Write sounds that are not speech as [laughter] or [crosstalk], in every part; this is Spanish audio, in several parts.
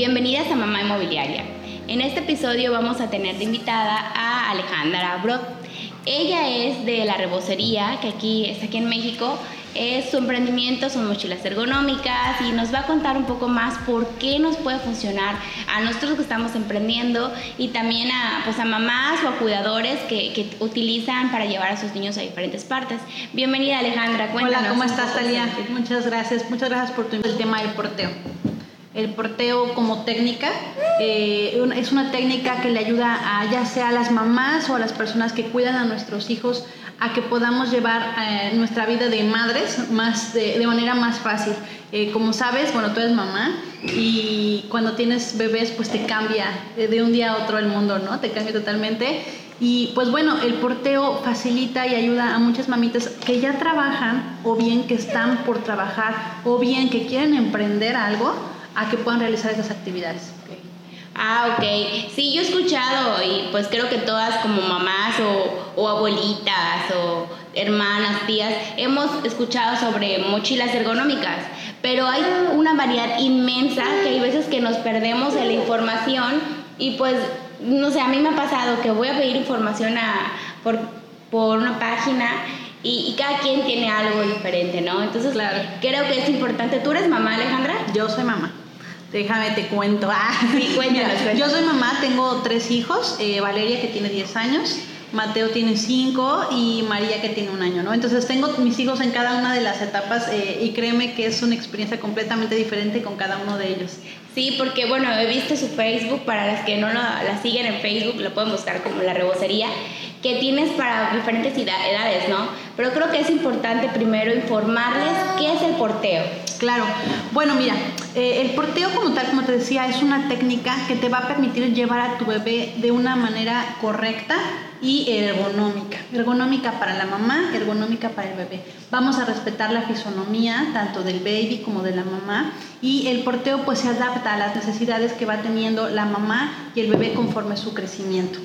Bienvenidas a Mamá Inmobiliaria. En este episodio vamos a tener de invitada a Alejandra Brock. Ella es de la rebocería, que aquí está aquí en México. Es su emprendimiento, son mochilas ergonómicas y nos va a contar un poco más por qué nos puede funcionar a nosotros que estamos emprendiendo y también a, pues a mamás o a cuidadores que, que utilizan para llevar a sus niños a diferentes partes. Bienvenida Alejandra, cuéntanos. Hola, ¿cómo estás Talia? Muchas gracias, muchas gracias por tu el tema del porteo. El porteo como técnica eh, es una técnica que le ayuda a ya sea a las mamás o a las personas que cuidan a nuestros hijos a que podamos llevar eh, nuestra vida de madres más de, manera más fácil. Eh, como sabes, bueno, tú eres mamá y cuando tienes bebés pues te cambia de un día a otro el mundo, ¿no? Te cambia totalmente. Y pues bueno, el porteo facilita y ayuda a muchas mamitas que ya trabajan o bien que están por trabajar o bien que quieren emprender algo a que puedan realizar esas actividades. Ah, ok. Sí, yo he escuchado y pues creo que todas como mamás o, abuelitas o hermanas, tías, hemos escuchado sobre mochilas ergonómicas, pero hay una variedad inmensa que hay veces que nos perdemos de la información y pues, no sé, a mí me ha pasado que voy a pedir información a, por, por una página y, cada quien tiene algo diferente, ¿no? Entonces, claro. creo que es importante. ¿Tú eres mamá, Alejandra? Yo soy mamá. Déjame te cuento. Ah, sí, cuéntanos, Yo soy mamá, tengo tres hijos, eh, Valeria que tiene 10 años, Mateo tiene 5 y María que tiene un año, ¿no? Entonces tengo mis hijos en cada una de las etapas eh, y créeme que es una experiencia completamente diferente con cada uno de ellos. Sí, porque bueno, he visto su Facebook, para las que no la siguen en Facebook, lo pueden buscar como la rebocería, que tienes para diferentes edades, ¿no? Pero creo que es importante primero informarles qué es el porteo. Claro, bueno, mira, eh, el porteo como tal, como te decía, es una técnica que te va a permitir llevar a tu bebé de una manera correcta y ergonómica. Ergonómica para la mamá, ergonómica para el bebé. Vamos a respetar la fisonomía tanto del baby como de la mamá y el porteo pues se adapta a las necesidades que va teniendo la mamá y el bebé conforme su crecimiento.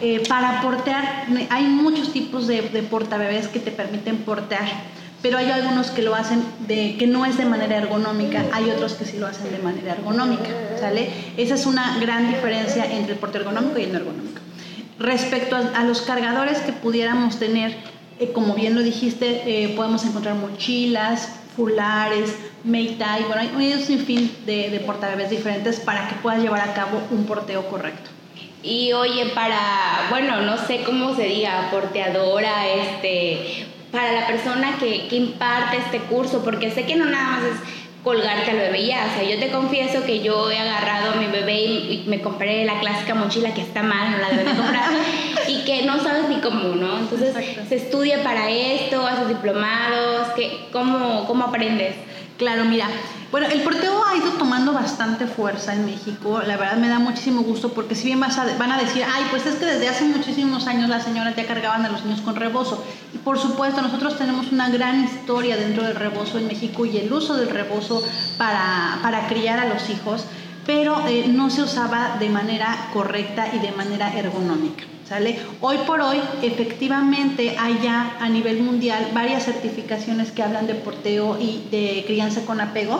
Eh, para portear hay muchos tipos de, de portabebés que te permiten portear pero hay algunos que lo hacen de que no es de manera ergonómica, hay otros que sí lo hacen de manera ergonómica, ¿sale? Esa es una gran diferencia entre el porte ergonómico y el no ergonómico. Respecto a, los cargadores que pudiéramos tener, eh, como bien lo dijiste, eh, podemos encontrar mochilas, fulares, meitai, bueno, hay un sinfín de, de portabebés diferentes para que puedas llevar a cabo un porteo correcto. Y oye, para, bueno, no sé cómo se diga, porteadora, este, para la persona que, que imparte este curso, porque sé que no nada más es colgarte al bebé ya. O sea, yo te confieso que yo he agarrado a mi bebé y, me compré la clásica mochila que está mal, no la deben de comprar, [laughs] y que no sabes ni cómo, ¿no? Entonces, se estudia para esto, haces diplomados, que, ¿cómo, ¿cómo aprendes? Claro, mira, bueno, el porteo ha ido tomando bastante fuerza en México. La verdad me da muchísimo gusto porque si bien van a decir, ay, pues es que desde hace muchísimos años las señoras ya cargaban a los niños con rebozo. Y por supuesto, nosotros tenemos una gran historia dentro del rebozo en México y el uso del rebozo para, para criar a los hijos, pero eh, no se usaba de manera correcta y de manera ergonómica. ¿Sale? Hoy por hoy, efectivamente, hay ya a nivel mundial varias certificaciones que hablan de porteo y de crianza con apego.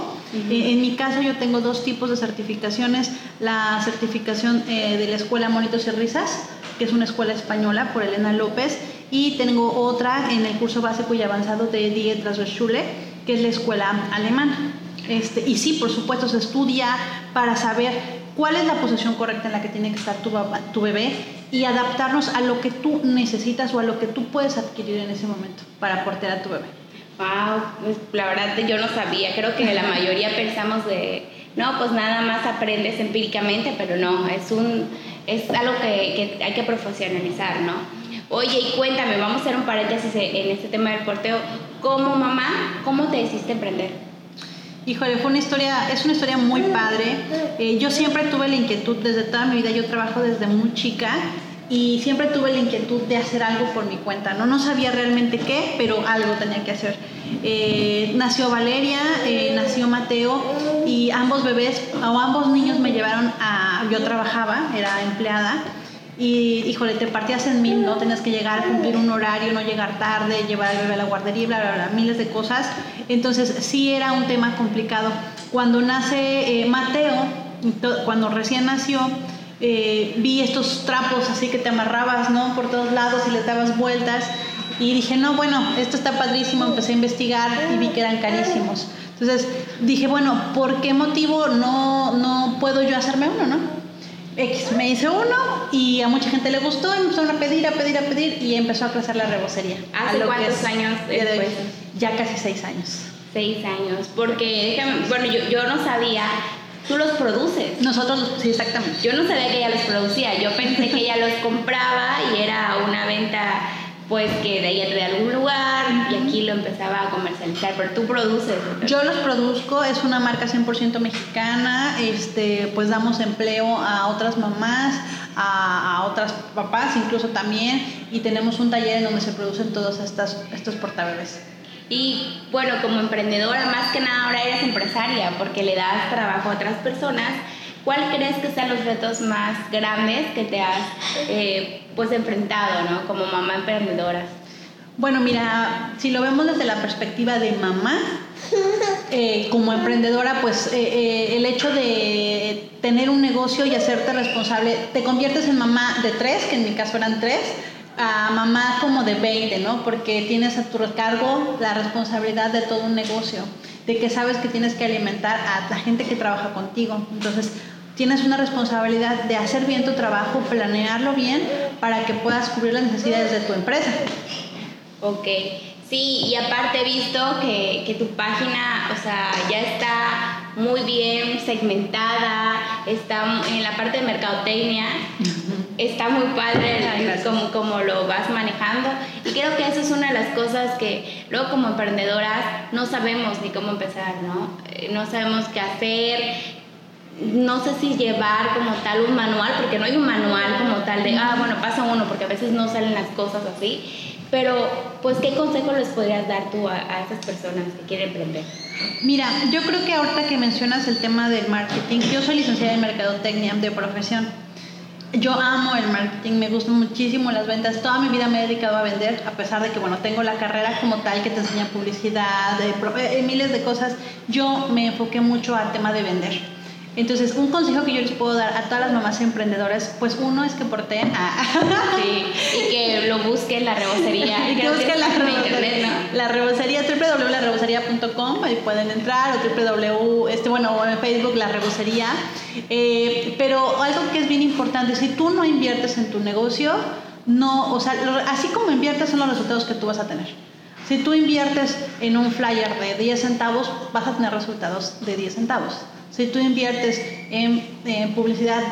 Eh, en mi caso, yo tengo dos tipos de certificaciones. La certificación eh, de la Escuela Monitos y Risas, que es una escuela española por Elena López, y tengo otra en el curso básico y avanzado de Die Schule, que es la escuela alemana. Este, y sí, por supuesto, se estudia para saber cuál es la posición correcta en la que tiene que estar tu, tu bebé y adaptarnos a lo que tú necesitas o a lo que tú puedes adquirir en ese momento para portear a tu bebé. Wow, pues la verdad yo no sabía, creo que la mayoría pensamos de, no, pues nada más aprendes empíricamente, pero no, es, un, es algo que, que hay que profesionalizar, ¿no? Oye, y cuéntame, vamos a hacer un paréntesis en este tema del porteo. Como mamá, ¿cómo te decidiste emprender? Híjole, fue una historia, es una historia muy padre. Eh, yo siempre tuve la inquietud, desde toda mi vida, yo trabajo desde muy chica y siempre tuve la inquietud de hacer algo por mi cuenta. No, no sabía realmente qué, pero algo tenía que hacer. Eh, nació Valeria, eh, nació Mateo y ambos bebés o ambos niños me llevaron a, yo trabajaba, era empleada y híjole, te partías en mil, ¿no? Tenías que llegar, cumplir un horario, no llegar tarde, llevar al bebé a la guardería, bla, bla, bla, miles de cosas. Entonces sí era un tema complicado. Cuando nace eh, Mateo, cuando recién nació, eh, vi estos trapos así que te amarrabas, ¿no? Por todos lados y les dabas vueltas. Y dije, no, bueno, esto está padrísimo, empecé a investigar y vi que eran carísimos. Entonces dije, bueno, ¿por qué motivo no, no puedo yo hacerme uno, no? X, me hice uno y a mucha gente le gustó y empezaron a pedir, a pedir, a pedir y empezó a crecer la rebocería. ¿Hace cuántos años después? Ya casi seis años. Seis años, porque bueno, yo, yo no sabía Tú los produces. Nosotros, sí, exactamente. Yo no sabía que ella los producía. Yo pensé que ella los compraba y era una venta pues que de ella de algún lugar y aquí lo empezaba a comercializar, pero tú produces. Yo los produzco, es una marca 100% mexicana, este, pues damos empleo a otras mamás, a, a, otras papás incluso también y tenemos un taller en donde se producen todos estas, estos portabebés. Y bueno, como emprendedora, más que nada ahora eres empresaria porque le das trabajo a otras personas. ¿Cuál crees que sean los retos más grandes que te has eh, pues enfrentado, ¿no? Como mamá emprendedora. Bueno, mira, si lo vemos desde la perspectiva de mamá, eh, como emprendedora, pues eh, el hecho de tener un negocio y hacerte responsable, te conviertes en mamá de tres, que en mi caso eran tres, a mamá como de 20, ¿no? Porque tienes a tu cargo la responsabilidad de todo un negocio, de que sabes que tienes que alimentar a la gente que trabaja contigo. Entonces, tienes una responsabilidad de hacer bien tu trabajo, planearlo bien para que puedas cubrir las necesidades de tu empresa. Ok, sí, y aparte he visto que, que tu página, o sea, ya está muy bien segmentada, está en la parte de mercadotecnia, está muy padre como, como lo vas manejando y creo que eso es una de las cosas que luego como emprendedoras no sabemos ni cómo empezar, ¿no? Eh, no sabemos qué hacer, no sé si llevar como tal un manual, porque no hay un manual como tal de, ah, bueno, pasa uno, porque a veces no salen las cosas así, pero pues, ¿qué consejo les podrías dar tú a, esas personas que quieren emprender? Mira, yo creo que ahorita que mencionas el tema del marketing, yo soy licenciada en mercadotecnia de profesión. Yo amo el marketing, me gustan muchísimo las ventas. Toda mi vida me he dedicado a vender, a pesar de que, bueno, tengo la carrera como tal que te enseña publicidad, eh, miles de cosas. Yo me enfoqué mucho al tema de vender. Entonces, un consejo que yo les puedo dar a todas las mamás emprendedoras, pues uno es que porten a... [laughs] Sí, y que lo busquen la rebocería. [laughs] y que busquen la rebocería. La rebocería, www.larebocería.com, ahí pueden entrar, o www, este, bueno, en Facebook, la rebocería. Eh, pero algo que es bien importante, si tú no inviertes en tu negocio, no, o sea, así como inviertes son los resultados que tú vas a tener. Si tú inviertes en un flyer de 10 centavos, vas a tener resultados de 10 centavos. Si tú inviertes en, publicidad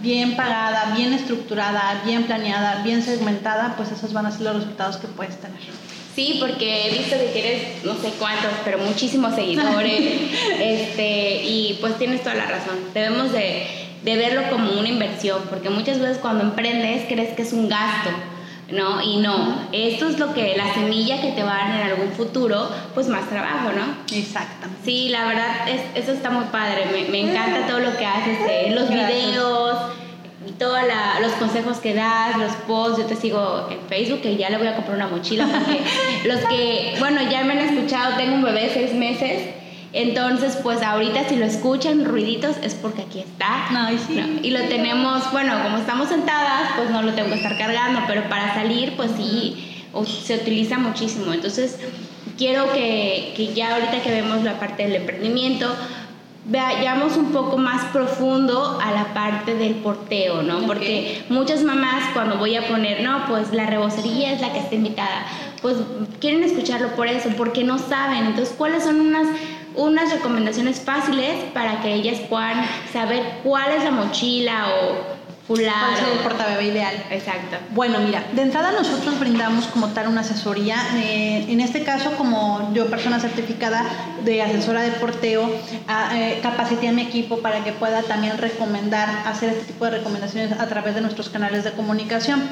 bien pagada, bien estructurada, bien planeada, bien segmentada, pues esos van a ser los resultados que puedes tener. Sí, porque he visto que tienes no sé cuántos, pero muchísimos seguidores. [laughs] este, y pues tienes toda la razón. Debemos de, de verlo como una inversión, porque muchas veces cuando emprendes crees que es un gasto ¿no? Y no, esto es lo que, la semilla que te va a dar en algún futuro, pues más trabajo, ¿no? Exacto. Sí, la verdad, es, eso está muy padre, me, me encanta todo lo que haces, eh, los videos y todos los consejos que das, los posts, yo te sigo en Facebook, que ya le voy a comprar una mochila, porque [laughs] los que, bueno, ya me han escuchado, tengo un bebé de seis meses, entonces, pues ahorita si lo escuchan ruiditos es porque aquí está. No, y, sí. y lo tenemos, bueno, como estamos sentadas, pues no lo tengo que estar cargando, pero para salir, pues sí, se utiliza muchísimo. Entonces, quiero que, que ya ahorita que vemos la parte del emprendimiento, vayamos un poco más profundo a la parte del porteo, ¿no? Porque muchas mamás cuando voy a poner, no, pues la rebocería es la que está invitada, pues quieren escucharlo por eso, porque no saben. Entonces, ¿cuáles son unas unas recomendaciones fáciles para que ellas puedan saber cuál es la mochila o fular. ¿Cuál es el portabebé ideal? Exacto. Bueno, mira, de entrada nosotros brindamos como tal una asesoría. Eh, en este caso, como yo, persona certificada de asesora de porteo, eh, capacité a mi equipo para que pueda también recomendar, hacer este tipo de recomendaciones a través de nuestros canales de comunicación.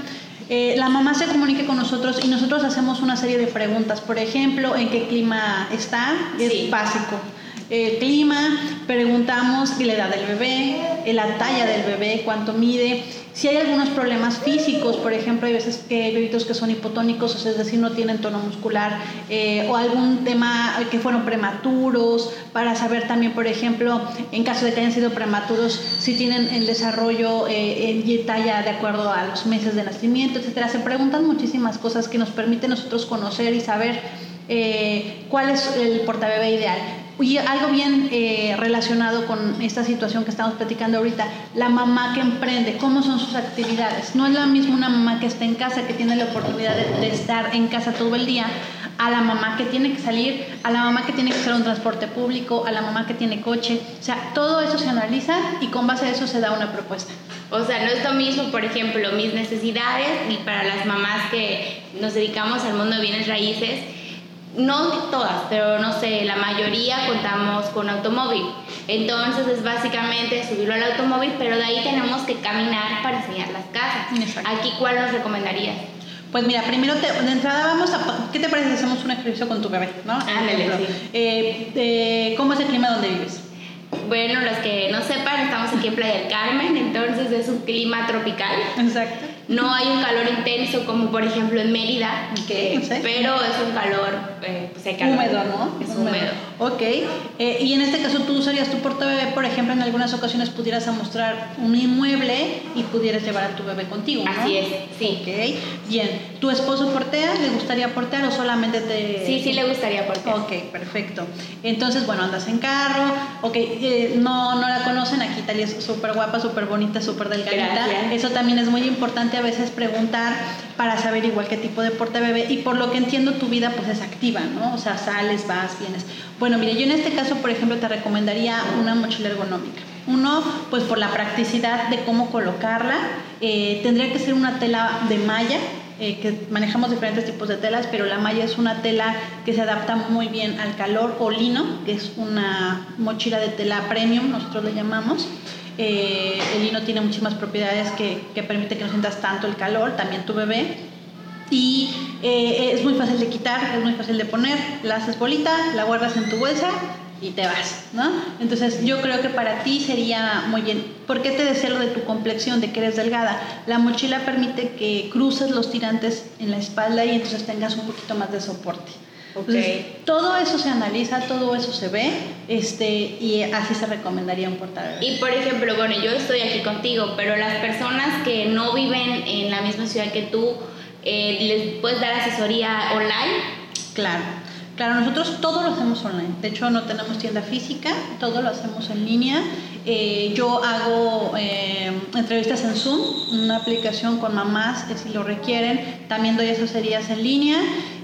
Eh, la mamá se comunique con nosotros y nosotros hacemos una serie de preguntas. Por ejemplo, ¿en qué clima está? Es básico. el clima, preguntamos la edad del bebé, la talla del bebé, cuánto mide, si hay algunos problemas físicos, por ejemplo, hay veces que hay bebitos que son hipotónicos, es decir, no tienen tono muscular, eh, o algún tema que fueron prematuros, para saber también, por ejemplo, en caso de que hayan sido prematuros, si tienen el desarrollo eh, en talla de acuerdo a los meses de nacimiento, etcétera. Se preguntan muchísimas cosas que nos permiten nosotros conocer y saber eh, cuál es el portabebé ideal. Y algo bien eh, relacionado con esta situación que estamos platicando ahorita, la mamá que emprende, cómo son sus actividades. No es la misma una mamá que está en casa, que tiene la oportunidad de, estar en casa todo el día, a la mamá que tiene que salir, a la mamá que tiene que hacer un transporte público, a la mamá que tiene coche. O sea, todo eso se analiza y con base a eso se da una propuesta. O sea, no es lo mismo, por ejemplo, mis necesidades y para las mamás que nos dedicamos al mundo de bienes raíces no todas, pero no sé, la mayoría contamos con automóvil. Entonces es básicamente subirlo al automóvil, pero de ahí tenemos que caminar para enseñar las casas. Aquí, ¿cuál nos recomendarías? Pues mira, primero de entrada vamos a... ¿Qué te parece si hacemos un ejercicio con tu bebé? ¿no? Ándale, sí. Eh, ¿Cómo es el clima donde vives? Bueno, los que no sepan, estamos aquí en Playa del Carmen, entonces es un clima tropical. Exacto. No hay un calor intenso como por ejemplo en Mérida, pero es un calor, eh, pues húmedo, ¿no? Es húmedo. Ok. Eh, y en este caso tú usarías tu portabebé, por ejemplo, en algunas ocasiones pudieras mostrar un inmueble y pudieras llevar a tu bebé contigo, ¿no? Así es, sí. Ok. Bien. ¿Tu esposo portea? ¿Le gustaría portear o solamente te...? Sí, sí le gustaría portear. Ok, perfecto. Entonces, bueno, andas en carro. Ok, eh, no, no la conocen. Aquí Italia es súper guapa, súper bonita, súper delgadita. Eso también es muy importante a veces preguntar para saber igual qué tipo de porte bebé y por lo que entiendo tu vida pues es activa, ¿no? O sea, sales, vas, vienes. Bueno, mire, yo en este caso, por ejemplo, te recomendaría una mochila ergonómica. Uno, pues por la practicidad de cómo colocarla, eh, tendría que ser una tela de malla, eh, que manejamos diferentes tipos de telas, pero la malla es una tela que se adapta muy bien al calor o lino, que es una mochila de tela premium, nosotros le llamamos. Eh, el lino tiene muchísimas propiedades que, que, permite que no sientas tanto el calor, también tu bebé. Y eh, es muy fácil de quitar, es muy fácil de poner, la haces bolita, la guardas en tu bolsa y te vas, ¿no? Entonces yo creo que para ti sería muy bien. ¿Por qué te deseo de tu complexión, de que eres delgada? La mochila permite que cruces los tirantes en la espalda y entonces tengas un poquito más de soporte. Okay. todo eso se analiza, todo eso se ve, este, y así se recomendaría un portal. Y por ejemplo, bueno, yo estoy aquí contigo, pero las personas que no viven en la misma ciudad que tú, eh, ¿les puedes dar asesoría online? Claro. Claro, nosotros todo lo hacemos online. De hecho, no tenemos tienda física, todo lo hacemos en línea. Eh, yo hago eh, entrevistas en Zoom, una aplicación con mamás que si lo requieren. También doy asesorías en línea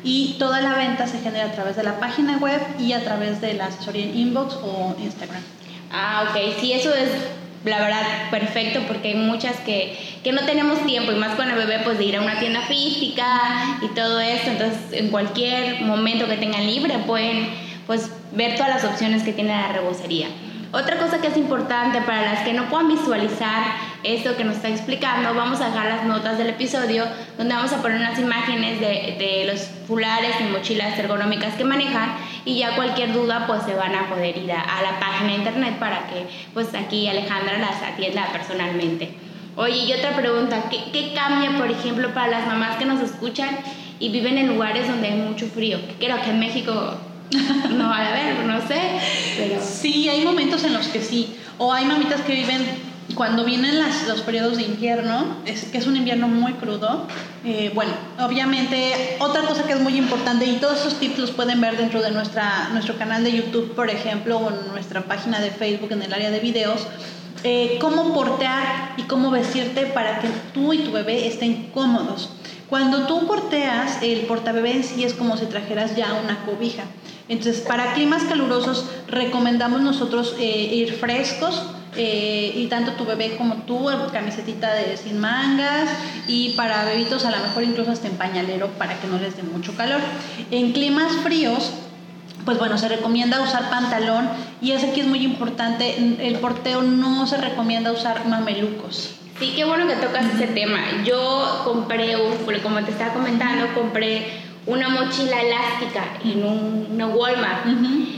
y toda la venta se genera a través de la página web y a través de la asesoría en inbox o Instagram. Ah, ok. Sí, eso es la verdad, perfecto, porque hay muchas que, que no tenemos tiempo, y más con el bebé, pues de ir a una tienda física y todo esto, entonces en cualquier momento que tengan libre pueden pues ver todas las opciones que tiene la rebocería. Otra cosa que es importante para las que no puedan visualizar esto que nos está explicando, vamos a dejar las notas del episodio donde vamos a poner unas imágenes de, de los fulares y mochilas ergonómicas que manejan y ya cualquier duda pues se van a poder ir a, la página de internet para que pues aquí Alejandra las atienda personalmente. Oye, y otra pregunta, ¿qué, ¿qué, cambia por ejemplo para las mamás que nos escuchan y viven en lugares donde hay mucho frío? Creo que en México no va a haber, no sé, pero... Sí, hay momentos en los que sí, o hay mamitas que viven cuando vienen las, los periodos de invierno, es, que es un invierno muy crudo, eh, bueno, obviamente otra cosa que es muy importante y todos esos tips los pueden ver dentro de nuestra, nuestro canal de YouTube, por ejemplo, o en nuestra página de Facebook en el área de videos, eh, cómo portear y cómo vestirte para que tú y tu bebé estén cómodos. Cuando tú porteas, el portabebé en sí es como si trajeras ya una cobija. Entonces, para climas calurosos recomendamos nosotros eh, ir frescos, eh, y tanto tu bebé como tú, camisetita de sin mangas y para bebitos a lo mejor incluso hasta en pañalero para que no les dé mucho calor. En climas fríos, pues bueno, se recomienda usar pantalón y es aquí es muy importante, el porteo no se recomienda usar mamelucos. Sí, qué bueno que tocas ese tema. Yo compré, como te estaba comentando, compré una mochila elástica en una Walmart.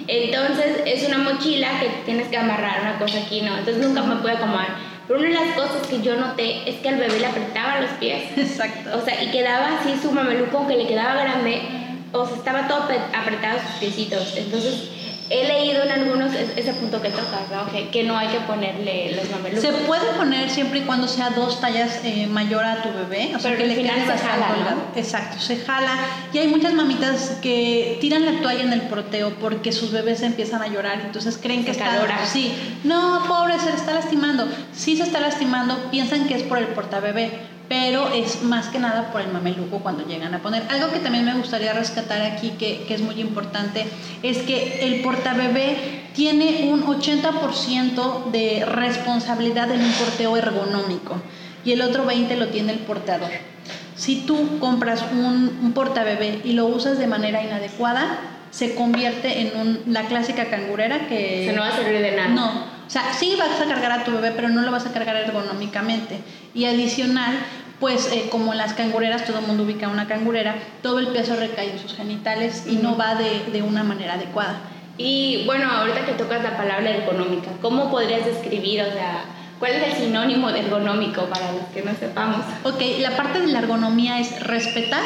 Entonces es una una mochila que tienes que amarrar una cosa aquí, ¿no? Entonces nunca me pude acomodar. Pero una de las cosas que yo noté es que al bebé le apretaba los pies. Exacto. O sea, y quedaba así su mameluco, que le quedaba grande. O sea, estaba todo apretado sus piecitos. Entonces, he leído en algunos ese punto que tocas, ¿no? Que, que, no hay que ponerle los mamelucos. Se puede poner siempre y cuando sea dos tallas eh, mayor a tu bebé, o sea, que le quede se jala, ¿no? Exacto, se jala. Y hay muchas mamitas que tiran la toalla en el proteo porque sus bebés empiezan a llorar, entonces creen que está Sí, no, pobre, se le está lastimando. Sí se está lastimando, piensan que es por el portabebé pero es más que nada por el mameluco cuando llegan a poner. Algo que también me gustaría rescatar aquí, que, que es muy importante, es que el portabebé tiene un 80% de responsabilidad en un porteo ergonómico y el otro 20% lo tiene el portador. Si tú compras un, un portabebé y lo usas de manera inadecuada, se convierte en un, la clásica cangurera que... Se no va a servir de nada. No, o sea, sí vas a cargar a tu bebé, pero no lo vas a cargar ergonómicamente. Y adicional, pues eh, como las cangureras, todo el mundo ubica una cangurera, todo el peso recae en sus genitales y no va de, de una manera adecuada. Y bueno, ahorita que tocas la palabra ergonómica, ¿cómo podrías describir, o sea, cuál es el sinónimo de ergonómico para los que no sepamos? Ok, la parte de la ergonomía es respetar,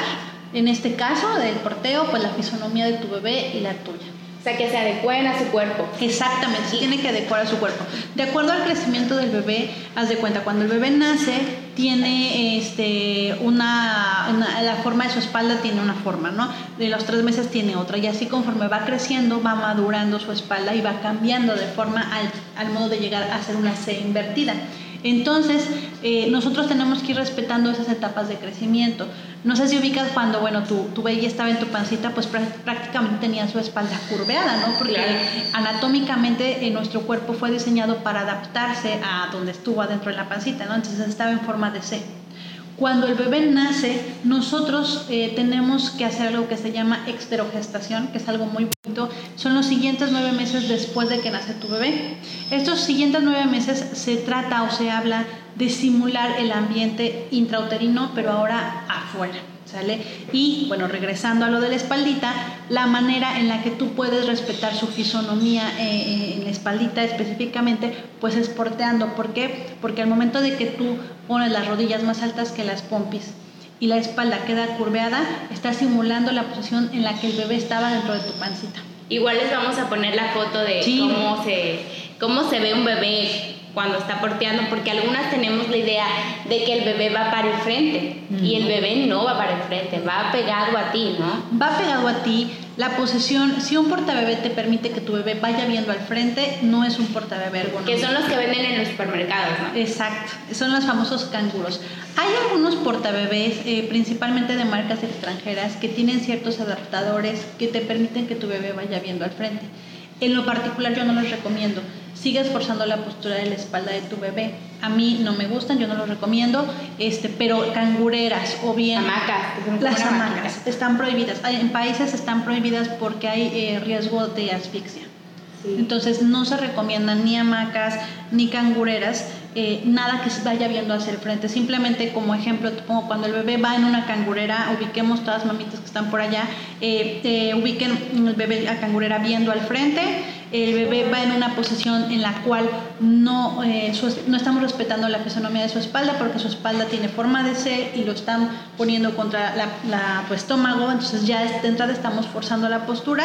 en este caso del porteo, pues la fisonomía de tu bebé y la tuya. O sea, que se adecuen a su cuerpo. Exactamente, sí tiene que adecuar a su cuerpo. De acuerdo al crecimiento del bebé, haz de cuenta, cuando el bebé nace, tiene este, una, la forma de su espalda tiene una forma, ¿no? De los tres meses tiene otra. Y así conforme va creciendo, va madurando su espalda y va cambiando de forma al, al modo de llegar a ser una C invertida. Entonces, eh, nosotros tenemos que ir respetando esas etapas de crecimiento. No sé si ubicas cuando, bueno, tu, tu baby estaba en tu pancita, pues prácticamente tenía su espalda curveada, ¿no? Porque anatómicamente eh, nuestro cuerpo fue diseñado para adaptarse a donde estuvo adentro de la pancita, ¿no? Entonces estaba en forma de C. Cuando el bebé nace, nosotros eh, tenemos que hacer algo que se llama exterogestación, que es algo muy bonito. Son los siguientes nueve meses después de que nace tu bebé. Estos siguientes nueve meses se trata o se habla de simular el ambiente intrauterino, pero ahora afuera. ¿Sale? Y bueno, regresando a lo de la espaldita, la manera en la que tú puedes respetar su fisonomía eh, eh, en la espaldita específicamente, pues es porteando. ¿Por qué? Porque al momento de que tú pones las rodillas más altas que las pompis y la espalda queda curveada, está simulando la posición en la que el bebé estaba dentro de tu pancita. Igual les vamos a poner la foto de cómo, se, cómo se ve un bebé cuando está porteando, porque algunas tenemos la idea de que el bebé va para el frente y el bebé no va para el frente, va pegado a ti, ¿no? Va pegado a ti. La posición, si un portabebé te permite que tu bebé vaya viendo al frente, no es un portabebé ergonómico. Que son los que venden en los supermercados, ¿no? Exacto, son los famosos canguros. Hay algunos portabebés, eh, principalmente de marcas extranjeras, que tienen ciertos adaptadores que te permiten que tu bebé vaya viendo al frente. En lo particular yo no los recomiendo sigue esforzando la postura de la espalda de tu bebé. A mí no me gustan, yo no los recomiendo, este, pero cangureras o bien hamacas, las hamacas están prohibidas. En países están prohibidas porque hay eh, riesgo de asfixia. Entonces no se recomiendan ni hamacas ni cangureras, eh, nada que se vaya viendo hacia el frente. Simplemente como ejemplo, te pongo cuando el bebé va en una cangurera, ubiquemos todas mamitas que están por allá, eh, ubiquen el bebé a cangurera viendo al frente el bebé va en una posición en la cual no, eh, no estamos respetando la fisonomía de su espalda porque su espalda tiene forma de C y lo están poniendo contra la, estómago, entonces ya de entrada estamos forzando la postura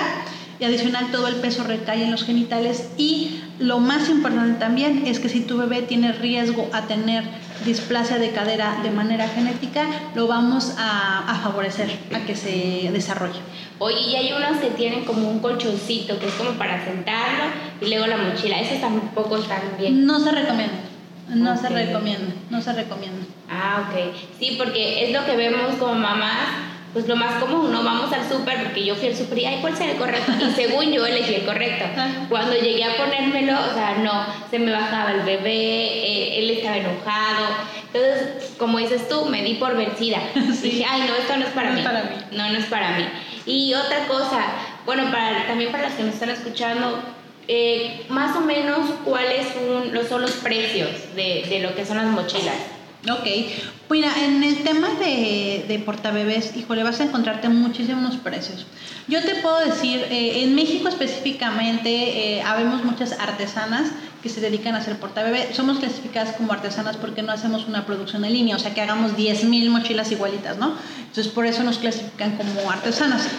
y adicional todo el peso recae en los genitales y lo más importante también es que si tu bebé tiene riesgo a tener displasia de cadera de manera genética, lo vamos a, a favorecer a que se desarrolle. Oye, y hay unos que tienen como un colchoncito que es como para sentarlo y luego la mochila. Esos tampoco están bien. No se recomienda. No se recomienda, no se recomienda. Ah, ok. Sí, porque es lo que vemos como mamás pues lo más común, no vamos al súper porque yo fui al súper y, ay, ¿cuál será el correcto? Y según yo elegí el correcto. [laughs] Cuando llegué a ponérmelo, o sea, no, se me bajaba el bebé, eh, él estaba enojado. Entonces, como dices tú, me di por vencida. [laughs] Dije, ay, no, esto no es para, no mí. Es para mí. No, no es para mí. Y otra cosa, bueno, para, también para los que me están escuchando, eh, más o menos cuáles son los, son los precios de, de lo que son las mochilas. Ok, mira, en el tema de, de portabebés, híjole, vas a encontrarte muchísimos precios. Yo te puedo decir, eh, en México específicamente, eh, habemos muchas artesanas que se dedican a hacer portabebé. Somos clasificadas como artesanas porque no hacemos una producción en línea, o sea que hagamos 10.000 mochilas igualitas, ¿no? Entonces por eso nos clasifican como artesanas.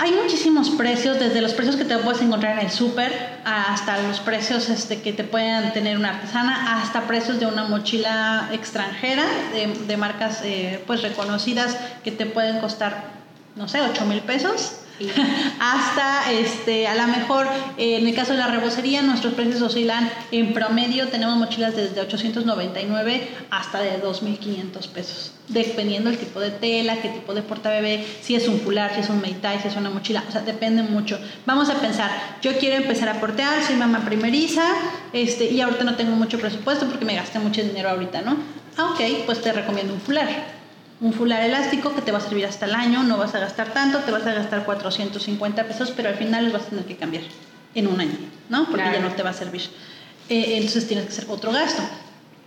Hay muchísimos precios, desde los precios que te puedes encontrar en el súper hasta los precios este, que te pueden tener una artesana, hasta precios de una mochila extranjera de, marcas eh, pues reconocidas que te pueden costar, no sé, 8 mil pesos [laughs] hasta este, a lo mejor en el caso de la rebocería nuestros precios oscilan en promedio tenemos mochilas desde 899 hasta de 2.500 pesos dependiendo el tipo de tela, qué tipo de portabebé, si es un fular, si es un meitai, si es una mochila, o sea, depende mucho. Vamos a pensar, yo quiero empezar a portear, soy mamá primeriza, este, y ahorita no tengo mucho presupuesto porque me gasté mucho dinero ahorita, ¿no? Ah, ok, pues te recomiendo un fular un fular elástico que te va a servir hasta el año, no vas a gastar tanto, te vas a gastar 450 pesos, pero al final los vas a tener que cambiar en un año, ¿no? Porque ya no te va a servir. Eh, entonces tienes que hacer otro gasto.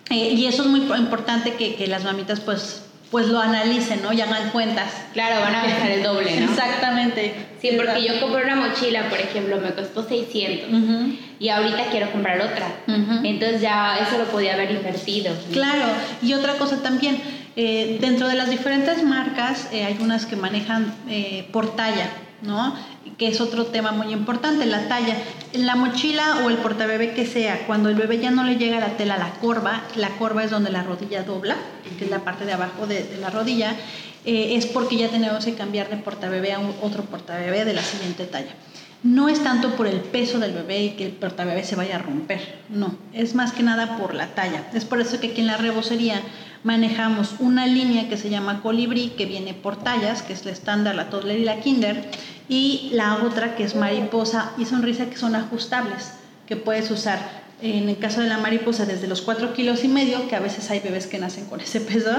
Eh, y eso es muy importante que, que, las mamitas pues pues lo analicen, ¿no? Y hagan cuentas. Claro, van a gastar el doble, ¿no? Exactamente. Sí, porque yo compré una mochila, por ejemplo, me costó 600 y ahorita quiero comprar otra. Entonces ya eso lo podía haber invertido. Claro, y otra cosa también, eh, dentro de las diferentes marcas eh, hay unas que manejan eh, por talla, ¿no? Que es otro tema muy importante, la talla. La mochila o el portabebé que sea, cuando el bebé ya no le llega la tela a la corva, la corva es donde la rodilla dobla, que es la parte de abajo de, la rodilla, es porque ya tenemos que cambiar de portabebé a otro portabebé de la siguiente talla no es tanto por el peso del bebé y que el portabebé se vaya a romper, no, es más que nada por la talla. Es por eso que aquí en la rebocería manejamos una línea que se llama colibrí, que viene por tallas, que es la estándar, la toddler y la kinder, y la otra que es mariposa y sonrisa, que son ajustables, que puedes usar. En el caso de la mariposa desde los 4 kilos y medio, que a veces hay bebés que nacen con ese peso,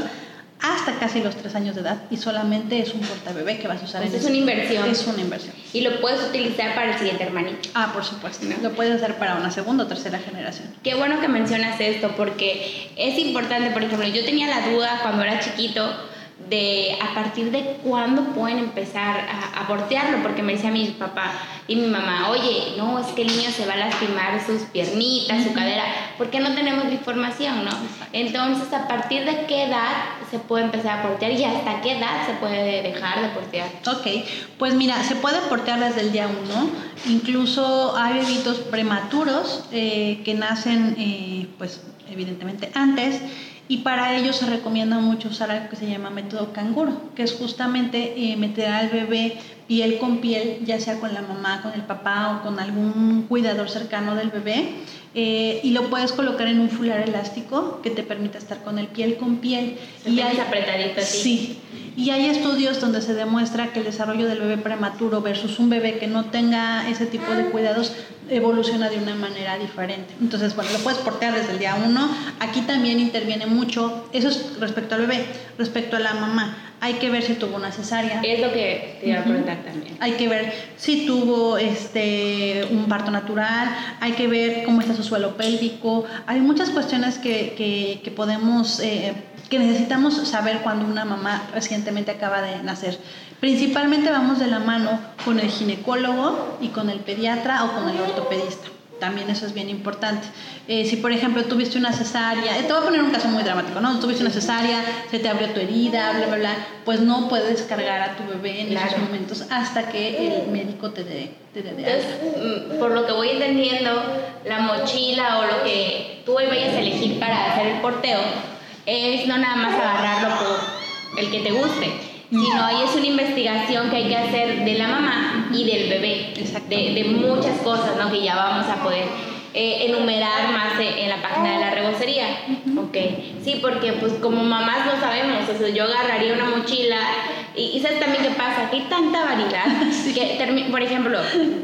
hasta casi los 3 años de edad y solamente es un portabebé que vas a usar. es una inversión. Es una inversión. Y lo puedes utilizar para el siguiente hermanito. Ah, por supuesto. Lo puedes usar para una segunda o tercera generación. Qué bueno que mencionas esto porque es importante, por ejemplo, yo tenía la duda cuando era chiquito de a partir de cuándo pueden empezar a, a portearlo, porque me decía mi papá y mi mamá, oye, no, es que el niño se va a lastimar sus piernitas, su cadera, porque no tenemos la información, ¿no? Entonces, ¿a partir de qué edad se puede empezar a portear y hasta qué edad se puede dejar de portear? Ok, pues mira, se puede portear desde el día 1, incluso hay bebitos prematuros eh, que nacen, eh, pues evidentemente antes, y para ello se recomienda mucho usar algo que se llama método canguro, que es justamente eh, meter al bebé piel con piel, ya sea con la mamá, con el papá o con algún cuidador cercano del bebé, eh, y lo puedes colocar en un fular elástico que te permita estar con el piel con piel. y hay apretadito así. Sí. Y hay estudios donde se demuestra que el desarrollo del bebé prematuro versus un bebé que no tenga ese tipo de cuidados evoluciona de una manera diferente. Entonces, bueno, lo puedes portear desde el día uno. Aquí también interviene mucho, eso es respecto al bebé, respecto a la mamá. Hay que ver si tuvo una cesárea. Es lo que te iba a preguntar también. Hay que ver si tuvo este, un parto natural, hay que ver cómo está su suelo pélvico. Hay muchas cuestiones que, que, que podemos... Eh, que necesitamos saber cuando una mamá recientemente acaba de nacer. Principalmente vamos de la mano con el ginecólogo y con el pediatra o con el ortopedista. También eso es bien importante. Eh, si, por ejemplo, tuviste una cesárea, eh, te voy a poner un caso muy dramático, ¿no? Tuviste una cesárea, se te abrió tu herida, bla, bla, bla, pues no puedes cargar a tu bebé en esos momentos hasta que el médico te dé te dé Entonces, mm, por lo que voy entendiendo, la mochila o lo que tú vayas a elegir para hacer el porteo, es no nada más agarrarlo por el que te guste, sino ahí es una investigación que hay que hacer de la mamá y del bebé, de, de, muchas cosas ¿no? que ya vamos a poder eh, enumerar más en la página de la rebocería. Ok, sí, porque pues como mamás no sabemos, o sea, yo agarraría una mochila y, sabes también qué pasa, que hay tanta variedad [laughs] que, por ejemplo,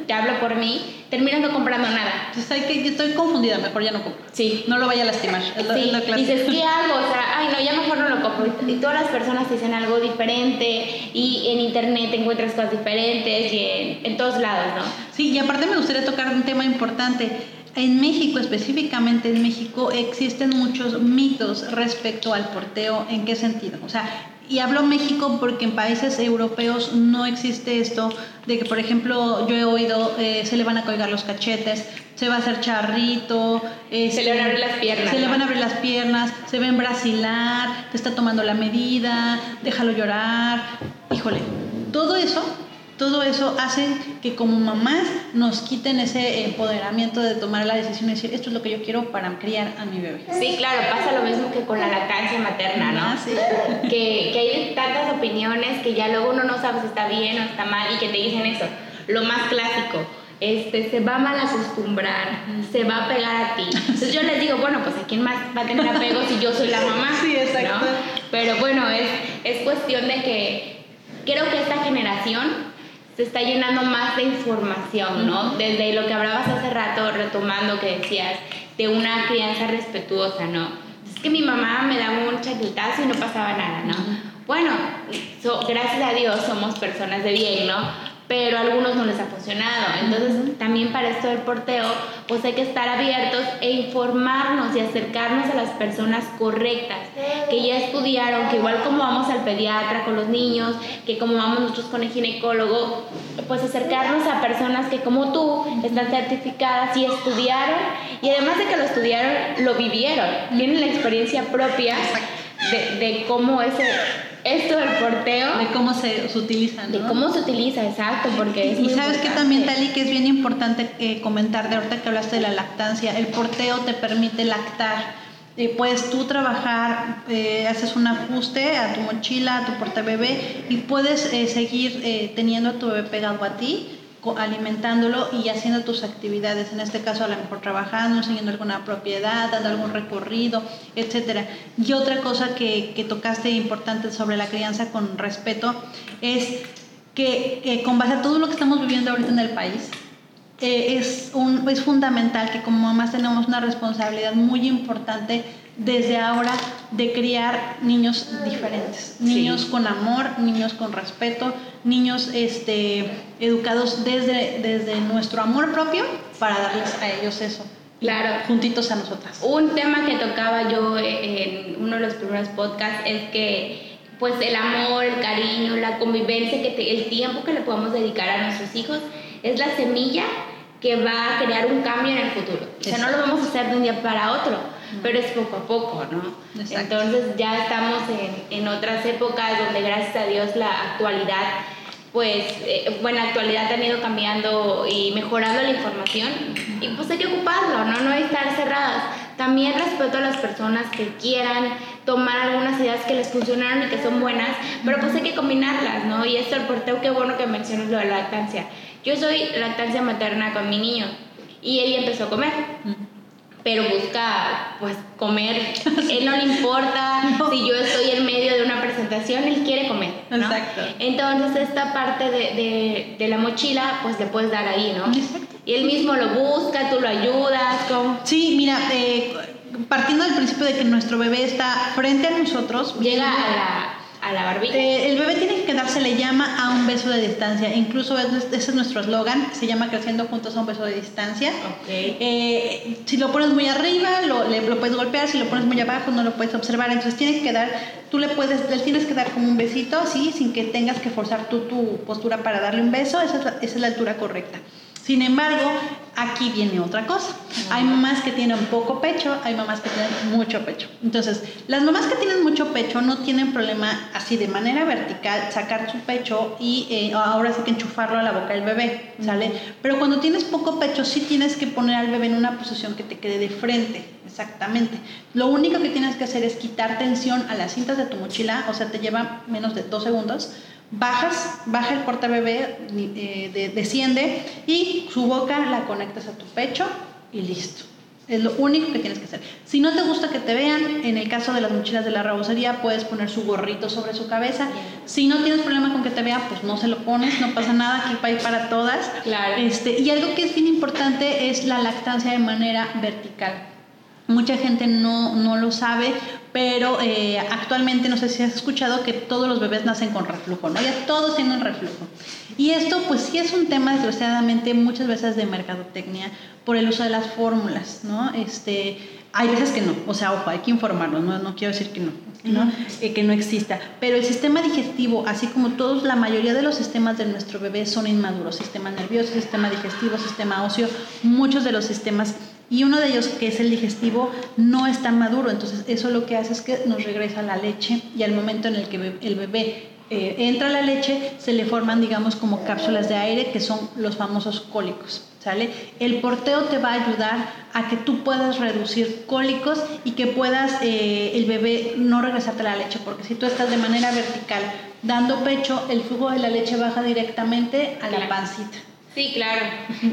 te hablo por mí, terminas no comprando nada. Entonces hay que, yo estoy confundida, mejor ya no compro. Sí. No lo vaya a lastimar. Es sí. Dices, ¿qué [laughs] hago? O sea, ay, no, ya mejor no lo compro. Y todas las personas dicen algo diferente y en internet encuentras cosas diferentes y en, en todos lados, ¿no? Sí, y aparte me gustaría tocar un tema importante en México, específicamente en México, existen muchos mitos respecto al porteo. ¿En qué sentido? O sea, y hablo México porque en países europeos no existe esto de que, por ejemplo, yo he oído, eh, se le van a colgar los cachetes, se va a hacer charrito, se le van a abrir las piernas. Se le van a abrir las piernas, se ven brasilar, te está tomando la medida, déjalo llorar. Híjole, todo eso todo eso hace que como mamás nos quiten ese empoderamiento de tomar la decisión y decir, esto es lo que yo quiero para criar a mi bebé. Sí, claro, pasa lo mismo que con la lactancia materna, ¿no? Ah, sí. que, que hay tantas opiniones que ya luego uno no sabe si está bien o está mal y que te dicen eso. Lo más clásico, este, se va a mal acostumbrar, se va a pegar a ti. Entonces yo les digo, bueno, pues a quién más va a tener apego si yo soy la mamá. [laughs] Sí, exacto. Pero bueno, es, es cuestión de que creo que esta generación se está llenando más de información, ¿no? Desde lo que hablabas hace rato, retomando que decías, de una crianza respetuosa, ¿no? Es que mi mamá me daba un chaquetazo y no pasaba nada, ¿no? Bueno, gracias a Dios somos personas de bien, ¿no? Pero a algunos no les ha funcionado. Entonces, también para esto del porteo, pues hay que estar abiertos e informarnos y acercarnos a las personas correctas, que ya estudiaron, que igual como vamos al pediatra con los niños, que como vamos nosotros con el ginecólogo, pues acercarnos a personas que como tú están certificadas y estudiaron, y además de que lo estudiaron, lo vivieron, tienen la experiencia propia de, de cómo ese esto del porteo. De cómo se, utiliza, ¿no? De cómo se utiliza, exacto, porque es Y sabes que también, Tali, que es bien importante eh, comentar de ahorita que hablaste de la lactancia, el porteo te permite lactar. Eh, puedes tú trabajar, eh, haces un ajuste a tu mochila, a tu porta bebé y puedes seguir teniendo a tu bebé pegado a ti alimentándolo y haciendo tus actividades, en este caso a lo mejor trabajando, enseñando alguna propiedad, dando algún recorrido, etcétera. Y otra cosa que, que tocaste importante sobre la crianza con respeto es que con base a todo lo que estamos viviendo ahorita en el país, eh, es, un, es fundamental que como mamás tenemos una responsabilidad muy importante desde ahora de criar niños diferentes, niños con amor, niños con respeto, niños este, educados desde, desde nuestro amor propio para darles a ellos eso. Claro. Juntitos a nosotras. Un tema que tocaba yo en uno de los primeros podcasts es que pues el amor, el cariño, la convivencia, que el tiempo que le podamos dedicar a nuestros hijos es la semilla que va a crear un cambio en el futuro. O sea, no lo vamos a hacer de un día para otro, pero es poco a poco, ¿no? Entonces ya estamos en, en, otras épocas donde gracias a Dios la actualidad, pues, eh, bueno, la actualidad ha ido cambiando y mejorando la información y pues hay que ocuparlo, ¿no? No hay estar cerradas. También respeto a las personas que quieran tomar algunas ideas que les funcionaron y que son buenas, pero pues hay que combinarlas, ¿no? Y esto el porteo, qué bueno que mencionas lo de la lactancia yo soy lactancia materna con mi niño y él empezó a comer. Pero busca, pues, comer. [laughs] él no le importa si yo estoy en medio de una presentación, él quiere comer. ¿no? Exacto. Entonces, esta parte de, de, de, la mochila, pues le puedes dar ahí, ¿no? Exacto. Y él mismo lo busca, tú lo ayudas. ¿cómo? Sí, mira, eh, partiendo del principio de que nuestro bebé está frente a nosotros. Llega a la a la barbilla. Eh, el bebé tiene que quedarse, le llama a un beso de distancia. Incluso ese es nuestro eslogan, se llama Creciendo Juntos a un beso de distancia. Okay. Eh, si lo pones muy arriba, lo, le, lo puedes golpear, si lo pones muy abajo, no lo puedes observar. Entonces tienes que dar, tú le puedes, le tienes que dar como un besito, así, sin que tengas que forzar tú tu postura para darle un beso. Esa es la, esa es la altura correcta. Sin embargo, aquí viene otra cosa. Hay mamás que tienen poco pecho, hay mamás que tienen mucho pecho. Entonces, las mamás que tienen mucho pecho no tienen problema así de manera vertical sacar su pecho y eh, ahora sí que enchufarlo a la boca del bebé, ¿sale? Pero cuando tienes poco pecho sí tienes que poner al bebé en una posición que te quede de frente, exactamente. Lo único que tienes que hacer es quitar tensión a las cintas de tu mochila, o sea, te lleva menos de dos segundos bajas, baja el porta bebé, eh, desciende y su boca la conectas a tu pecho y listo. Es lo único que tienes que hacer. Si no te gusta que te vean, en el caso de las mochilas de la rebocería, puedes poner su gorrito sobre su cabeza. Si no tienes problema con que te vean, pues no se lo pones, no pasa nada, aquí para, para todas. Claro. Este, y algo que es bien importante es la lactancia de manera vertical. Mucha gente no, no lo sabe, pero eh, actualmente no sé si has escuchado que todos los bebés nacen con reflujo, ¿no? Ya todos tienen reflujo. Y esto pues sí es un tema desgraciadamente muchas veces de mercadotecnia por el uso de las fórmulas, ¿no? Este, hay veces que no, o sea, ojo, hay que informarnos, no, no quiero decir que no, ¿no? Eh, que no exista. Pero el sistema digestivo, así como todos, la mayoría de los sistemas de nuestro bebé son inmaduros, sistema nervioso, sistema digestivo, sistema óseo, muchos de los sistemas y uno de ellos, que es el digestivo, no está maduro. Entonces, eso lo que hace es que nos regresa la leche y al momento en el que el bebé eh, entra la leche, se le forman, digamos, como cápsulas de aire, que son los famosos cólicos. ¿Sale? El porteo te va a ayudar a que tú puedas reducir cólicos y que puedas eh, el bebé no regresarte la leche, porque si tú estás de manera vertical dando pecho, el flujo de la leche baja directamente a la pancita. Sí, claro.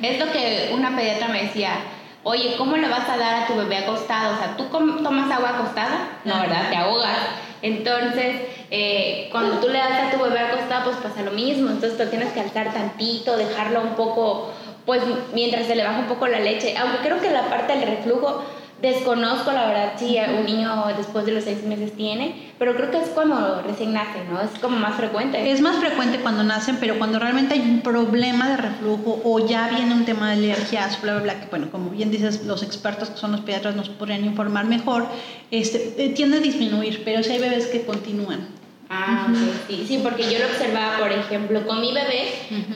es lo que una pediatra me decía oye, ¿cómo le vas a dar a tu bebé acostado? O sea, ¿tú tomas agua acostada? No, ¿verdad? Te ahogas. Entonces, eh, cuando tú le das a tu bebé acostado, pues pasa lo mismo. Entonces, tú tienes que alzar tantito, dejarlo un poco, pues mientras se le baja un poco la leche. Aunque creo que la parte del reflujo Desconozco, la verdad, si un niño después de los seis meses tiene, pero creo que es cuando recién nace, ¿no? Es como más frecuente. Es más frecuente cuando nacen, pero cuando realmente hay un problema de reflujo o ya viene un tema de alergias, bla, bla, bla, que bueno, como bien dices, los expertos que son los pediatras nos podrían informar mejor, este, eh, tiende a disminuir, pero si hay bebés que continúan. Ah, sí, sí, porque yo lo observaba, por ejemplo, con mi bebé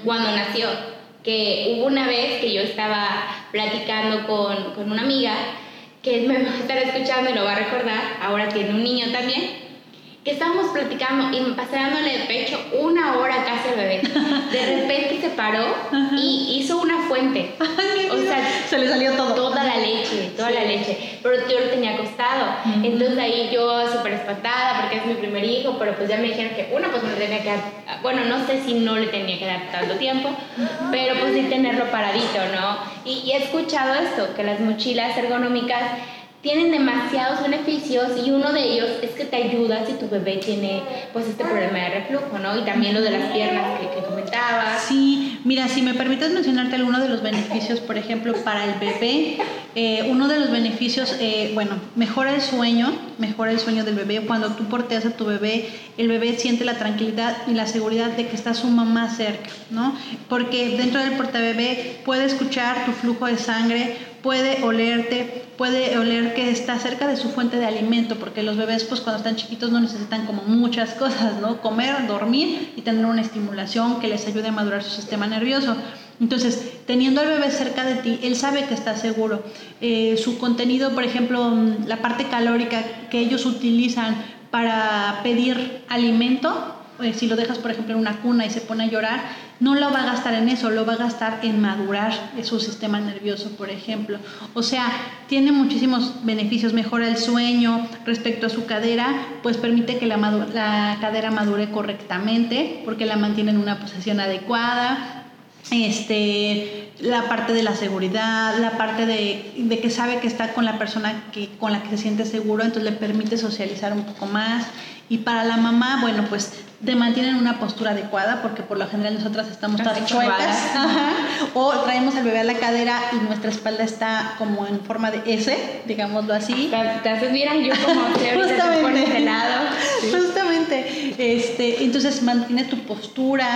cuando nació, que hubo una vez que yo estaba platicando con, con una amiga, que me va a estar escuchando y lo va a recordar, ahora tiene un niño también, que estábamos platicando y pasándole el pecho una hora casi al bebé. De repente se paró y hizo una fuente. [laughs] o sea, se le salió todo. Toda la leche, toda la leche. Pero yo lo tenía acostado. Entonces ahí yo súper espantada porque es mi primer hijo, pero pues ya me dijeron que uno pues no le tenía que dar, bueno, no sé si no le tenía que dar tanto tiempo, pero pues sí tenerlo paradito, ¿no? Y, y he escuchado esto, que las mochilas ergonómicas tienen demasiados beneficios y uno de ellos es que te ayuda si tu bebé tiene pues este problema de reflujo, ¿no? Y también lo de las piernas que, que comentabas. Sí, mira, si me permites mencionarte alguno de los beneficios, por ejemplo, para el bebé, eh, uno de los beneficios, eh, bueno, mejora el sueño, mejora el sueño del bebé. Cuando tú porteas a tu bebé, el bebé siente la tranquilidad y la seguridad de que está su mamá cerca, ¿no? Porque dentro del portabebé puede escuchar tu flujo de sangre, puede olerte, puede oler que está cerca de su fuente de alimento, porque los bebés pues cuando están chiquitos no necesitan como muchas cosas, ¿no? Comer, dormir y tener una estimulación que les ayude a madurar su sistema nervioso. Entonces, teniendo al bebé cerca de ti, él sabe que está seguro. Eh, su contenido, por ejemplo, la parte calórica que ellos utilizan para pedir alimento, eh, si lo dejas, por ejemplo, en una cuna y se pone a llorar, no lo va a gastar en eso, lo va a gastar en madurar su sistema nervioso, por ejemplo. O sea, tiene muchísimos beneficios, mejora el sueño respecto a su cadera, pues permite que la, la cadera madure correctamente porque la mantiene en una posición adecuada, este, la parte de la seguridad, la parte de, de, que sabe que está con la persona que, con la que se siente seguro, entonces le permite socializar un poco más. Y para la mamá, bueno, pues te mantienen una postura adecuada, porque por lo general nosotras estamos todas chuecas, [laughs] o traemos al bebé a la cadera y nuestra espalda está como en forma de S, digámoslo así. Te haces miran yo como Justamente. lado. Justamente. Este, entonces mantiene tu postura,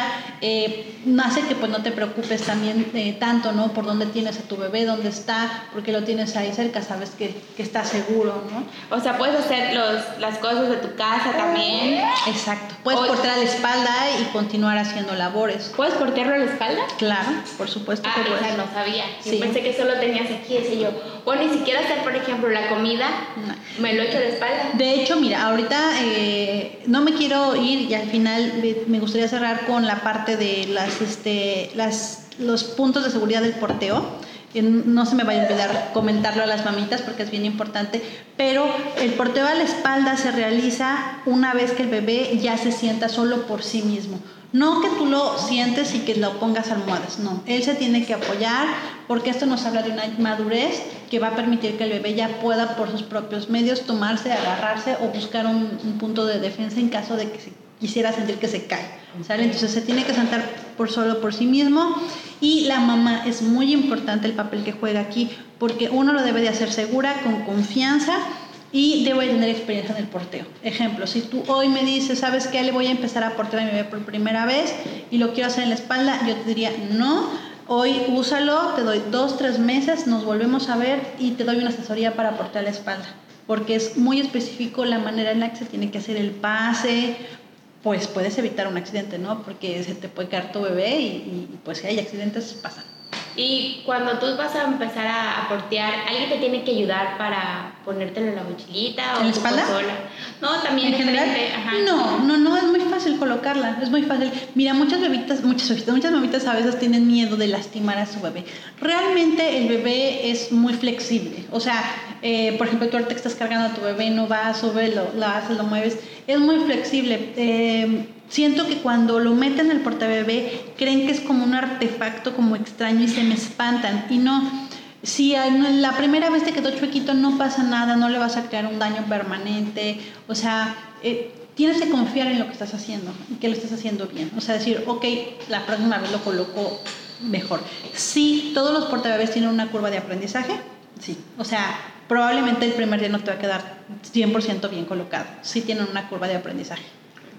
eh, hace que pues no te preocupes también eh, tanto, ¿no? Por dónde tienes a tu bebé, dónde está, porque lo tienes ahí cerca, sabes que, que está seguro, ¿no? O sea, puedes hacer los, las cosas de tu casa también. Exacto. Puedes a la espalda y continuar haciendo labores. ¿Puedes portearlo a la espalda? Claro, por supuesto ah, que puedes. no sabía. Yo pensé que solo tenías aquí ese yo. O ni siquiera hacer, por ejemplo, la comida, me lo echo de espalda. De hecho, mira, ahorita eh, no me quiero ir y al final me gustaría cerrar con la parte de las, este, las, los puntos de seguridad del porteo no se me vaya a olvidar comentarlo a las mamitas porque es bien importante, pero el porteo a la espalda se realiza una vez que el bebé ya se sienta solo por sí mismo. No que tú lo sientes y que lo pongas almohadas, no. Él se tiene que apoyar porque esto nos habla de una madurez que va a permitir que el bebé ya pueda por sus propios medios tomarse, agarrarse o buscar un, un punto de defensa en caso de que se quisiera sentir que se cae. ¿sale? Entonces se tiene que sentar por solo por sí mismo Y la mamá es muy importante el papel que juega aquí, porque uno lo debe de hacer segura, con confianza y debe tener experiencia en el porteo. Ejemplo, si tú hoy me dices, ¿sabes qué? Le voy a empezar a portear a mi bebé por primera vez y lo quiero hacer en la espalda, yo te diría, no, hoy úsalo, te doy dos, tres meses, nos volvemos a ver y te doy una asesoría para portear la espalda. Porque es muy específico la manera en la que se tiene que hacer el pase, pues puedes evitar un accidente, ¿no? Porque se te puede caer tu bebé y, y pues si hay accidentes pasan. Y cuando tú vas a empezar a, portear, ¿alguien te tiene que ayudar para ponértelo en la mochilita o ¿En la espalda? Sola? No, también en general. No, no, no, es muy fácil colocarla, es muy fácil. Mira, muchas bebitas, muchas muchas mamitas a veces tienen miedo de lastimar a su bebé. Realmente el bebé es muy flexible. O sea, eh, por ejemplo, tú ahorita estás cargando a tu bebé, no vas, sube, lo, haces, lo mueves. Es muy flexible. Eh, Siento que cuando lo meten en el portabebé creen que es como un artefacto como extraño y se me espantan. Y no, si la primera vez te quedó chuequito no pasa nada, no le vas a crear un daño permanente. O sea, eh, tienes que confiar en lo que estás haciendo y que lo estás haciendo bien. O sea, decir, ok, la próxima vez lo coloco mejor. Sí, todos los portabebés tienen una curva de aprendizaje. Sí. O sea, probablemente el primer día no te va a quedar 100% bien colocado. Sí tienen una curva de aprendizaje.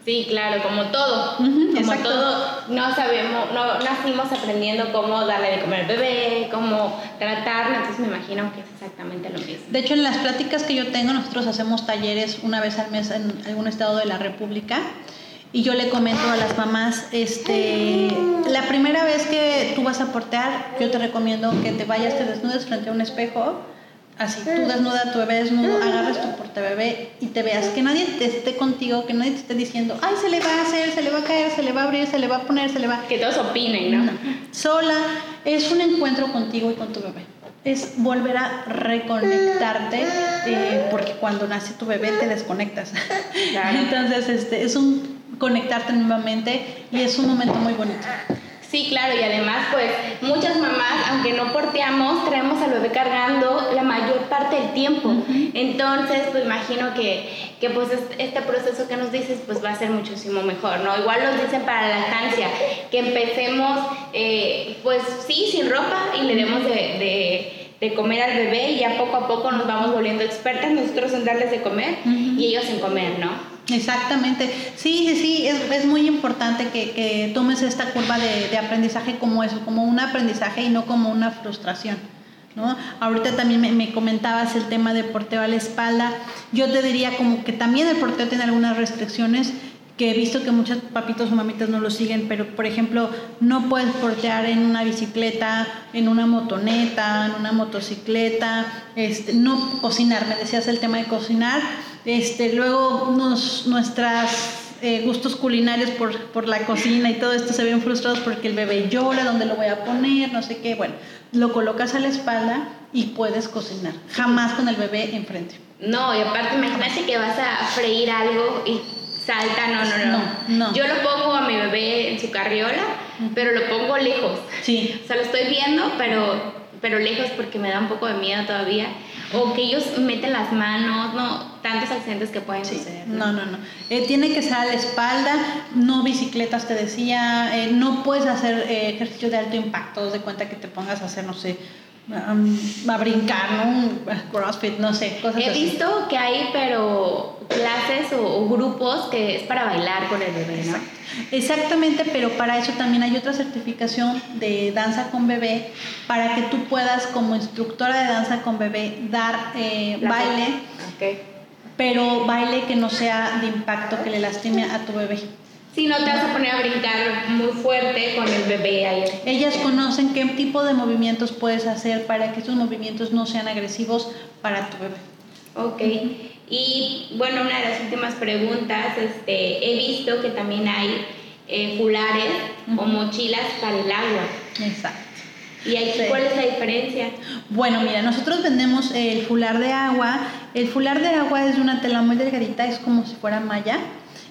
Sí, claro, como todo. como todo, no sabemos, no nacimos aprendiendo cómo darle de comer al bebé, cómo tratarlo, entonces me imagino que es exactamente lo mismo. De hecho, en las pláticas que yo tengo, nosotros hacemos talleres una vez al mes en algún estado de la República y yo le comento a las mamás, este, la primera vez que tú vas a portear, yo te recomiendo que te vayas, te desnudes frente a un espejo Así, tú desnuda tu bebé desnudo, agarras tu porte bebé y te veas. Que nadie te esté contigo, que nadie te esté diciendo, ay, se le va a hacer, se le va a caer, se le va a abrir, se le va a poner, se le va. Que todos opinen, ¿no? Sola, es un encuentro contigo y con tu bebé. Es volver a reconectarte, eh, porque cuando nace tu bebé te desconectas. [laughs] Entonces, este, es un conectarte nuevamente y es un momento muy bonito. Sí, claro, y además, pues muchas mamás, aunque no porteamos, traemos al bebé cargando la mayor parte del tiempo. Entonces, pues imagino que, que, pues este proceso que nos dices, pues va a ser muchísimo mejor, ¿no? Igual nos dicen para la lactancia, que empecemos, eh, pues sí, sin ropa y le demos de, de, comer al bebé y ya poco a poco nos vamos volviendo expertas nosotros en darles de comer y ellos en comer, ¿no? Exactamente, sí, sí, sí, es, es muy importante que, que, tomes esta curva de, de, aprendizaje como eso, como un aprendizaje y no como una frustración. ¿no? Ahorita también me, me, comentabas el tema de porteo a la espalda, yo te diría como que también el porteo tiene algunas restricciones que he visto que muchos papitos o mamitas no lo siguen, pero por ejemplo, no puedes portear en una bicicleta, en una motoneta, en una motocicleta, este, no cocinar, me decías el tema de cocinar, este, luego nos, nuestros eh, gustos culinarios por, por, la cocina y todo esto se ven frustrados porque el bebé llora, dónde lo voy a poner, no sé qué. Bueno, lo colocas a la espalda y puedes cocinar, jamás con el bebé enfrente. No, y aparte imagínate que vas a freír algo y salta, no, no, no. no, Yo lo pongo a mi bebé en su carriola, pero lo pongo lejos. Sí. O sea, lo estoy viendo, pero, pero lejos porque me da un poco de miedo todavía o que ellos meten las manos, no, tantos accidentes que pueden suceder. No, no, no. Eh, tiene que ser a la espalda, no bicicletas, te decía, eh, no puedes hacer eh, ejercicio de alto impacto, de cuenta que te pongas a hacer, no sé, a brincar, ¿no? crossfit, no sé, cosas He visto que hay, pero clases o, grupos que es para bailar con el bebé, ¿no? Exactamente, pero para eso también hay otra certificación de danza con bebé para que tú puedas como instructora de danza con bebé dar eh, baile, pero baile que no sea de impacto, que le lastime a tu bebé. Si no te vas a poner a brincar muy fuerte con el bebé ahí. Ellas conocen qué tipo de movimientos puedes hacer para que esos movimientos no sean agresivos para tu bebé. Ok. Y bueno, una de las últimas preguntas, este, he visto que también hay eh, fulares o mochilas para el agua. Exacto. ¿Y ahí, cuál es la diferencia? Bueno, mira, nosotros vendemos el fular de agua. El fular de agua es de una tela muy delgadita, es como si fuera malla.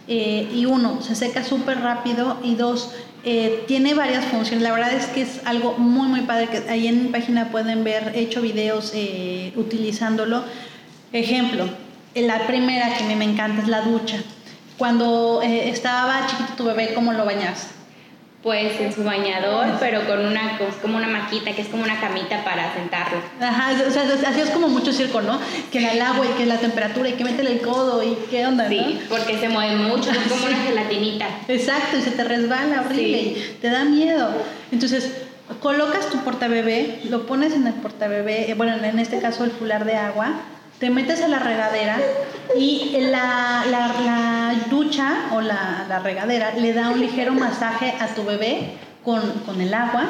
Eh, y uno, se seca súper rápido y dos, eh, tiene varias funciones. La verdad es que es algo muy, muy padre que ahí en mi página pueden ver, he hecho videos eh, utilizándolo. Ejemplo, la primera que me encanta es la ducha. Cuando estaba chiquito tu bebé, ¿cómo lo bañas? Pues en su bañador, pero con una como una maquita, que es como una camita para sentarlo. Ajá, o sea, así es como mucho circo, ¿no? Que el agua y que la temperatura y que métele el codo y qué onda, Sí, porque se mueve mucho, es como una gelatinita. Exacto, y se te resbala horrible y te da miedo. Entonces, colocas tu portabebé, lo pones en el portabebé, eh, bueno, en este caso el fular de agua, te metes a la regadera y la, la, ducha o la, la, regadera le da un ligero masaje a tu bebé con, con el agua,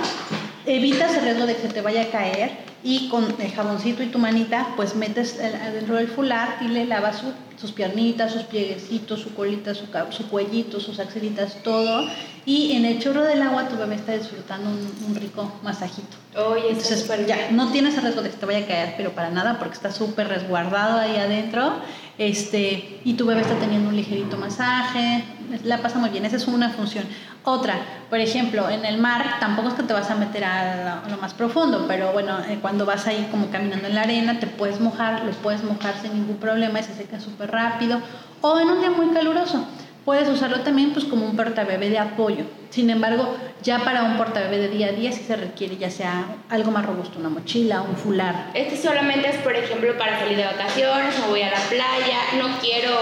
evitas el riesgo de que se te vaya a caer y con el jaboncito y tu manita, pues metes dentro del fular y le lavas sus piernitas, sus plieguecitos, su colita, su, su cuellito, sus axilitas, todo. Y en el chorro del agua tu bebé está disfrutando un, rico masajito. Oye, Entonces, ya, no tienes el riesgo de que te vaya a caer, pero para nada, porque está súper resguardado ahí adentro. Este, y tu bebé está teniendo un ligerito masaje, la pasa muy bien, esa es una función. Otra, por ejemplo, en el mar tampoco es que te vas a meter a lo, más profundo, pero bueno, eh, cuando vas ahí como caminando en la arena, te puedes mojar, lo puedes mojar sin ningún problema y se seca súper rápido. O en un día muy caluroso, puedes usarlo también pues como un portabebé de apoyo. Sin embargo, ya para un portabebé de día a día sí se requiere ya sea algo más robusto, una mochila, un fular. Este solamente es, por ejemplo, para salir de vacaciones, o voy a la playa, no quiero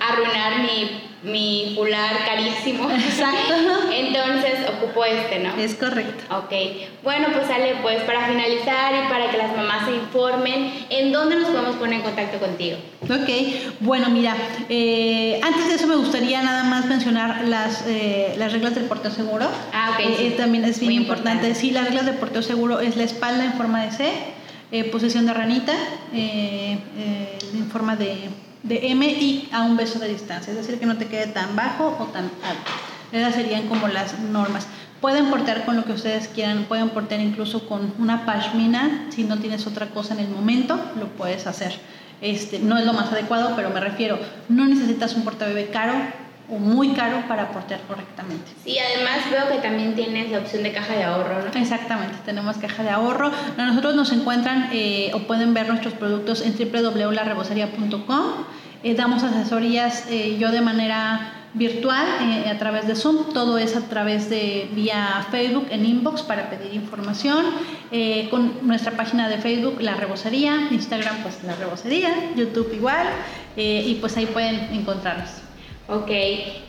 arruinar mi mi fular carísimo. Exacto. [laughs] Entonces ocupo este, ¿no? Es correcto. Ok. Bueno, pues sale, pues para finalizar y para que las mamás se informen, ¿en dónde nos podemos poner en contacto contigo? Ok. Bueno, mira, eh, antes de eso me gustaría nada más mencionar las, eh, las reglas del porteo seguro. Ah, ok. Eh, también es bien importante. Sí, las reglas del porteo seguro es la espalda en forma de C, posición de ranita, en forma de de M y a un beso de distancia, es decir, que no te quede tan bajo o tan alto. Esas serían como las normas. Pueden portar con lo que ustedes quieran, pueden portar incluso con una pashmina, si no tienes otra cosa en el momento, lo puedes hacer. Este, no es lo más adecuado, pero me refiero, no necesitas un portabebé caro o muy caro para portar correctamente. Sí, además veo que también tienes la opción de caja de ahorro, ¿no? Exactamente, tenemos caja de ahorro. Nosotros nos encuentran eh, o pueden ver nuestros productos en www.larebocería.com. Eh, damos asesorías eh, yo de manera virtual a través de Zoom, todo es a través de vía Facebook en inbox para pedir información, con nuestra página de Facebook La Rebocería, Instagram pues La Rebocería, YouTube igual, y pues ahí pueden encontrarnos. Ok,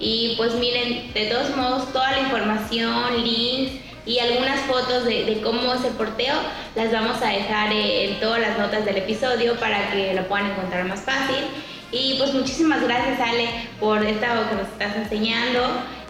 y pues miren, de todos modos, toda la información, links y algunas fotos de, cómo es el porteo las vamos a dejar en todas las notas del episodio para que lo puedan encontrar más fácil. Y pues muchísimas gracias Ale por esta que nos estás enseñando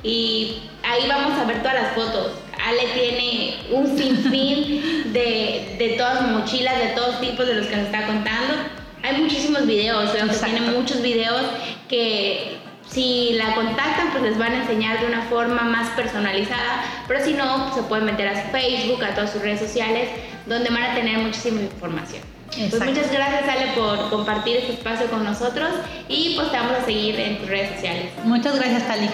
y ahí vamos a ver todas las fotos. Ale tiene un sinfín [laughs] de, de todas mochilas, de todos tipos de los que nos está contando. Hay muchísimos videos, veo que tiene muchos videos que si la contactan, pues les van a enseñar de una forma más personalizada, pero si no, pues se pueden meter a su Facebook, a todas sus redes sociales, donde van a tener muchísima información. Pues muchas gracias Ale por compartir este espacio con nosotros y pues te vamos a seguir en tus redes sociales. Muchas gracias Tali.